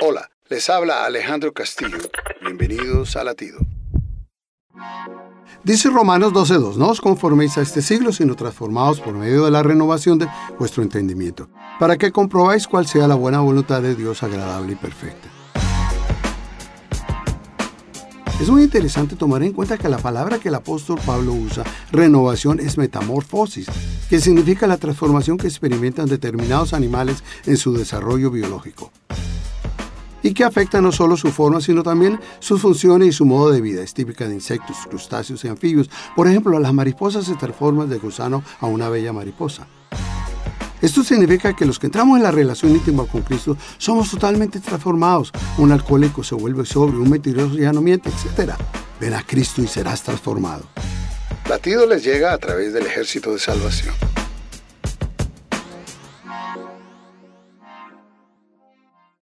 Hola, les habla Alejandro Castillo. Bienvenidos a Latido. Dice Romanos 12.2, no os conforméis a este siglo, sino transformados por medio de la renovación de vuestro entendimiento, para que comprobáis cuál sea la buena voluntad de Dios agradable y perfecta. Es muy interesante tomar en cuenta que la palabra que el apóstol Pablo usa, renovación, es metamorfosis, que significa la transformación que experimentan determinados animales en su desarrollo biológico y que afecta no solo su forma, sino también sus funciones y su modo de vida. Es típica de insectos, crustáceos y anfibios. Por ejemplo, las mariposas se transforman de gusano a una bella mariposa. Esto significa que los que entramos en la relación íntima con Cristo somos totalmente transformados. Un alcohólico se vuelve sobrio, un mentiroso ya no miente, etc. Ven a Cristo y serás transformado. Latido les llega a través del ejército de salvación.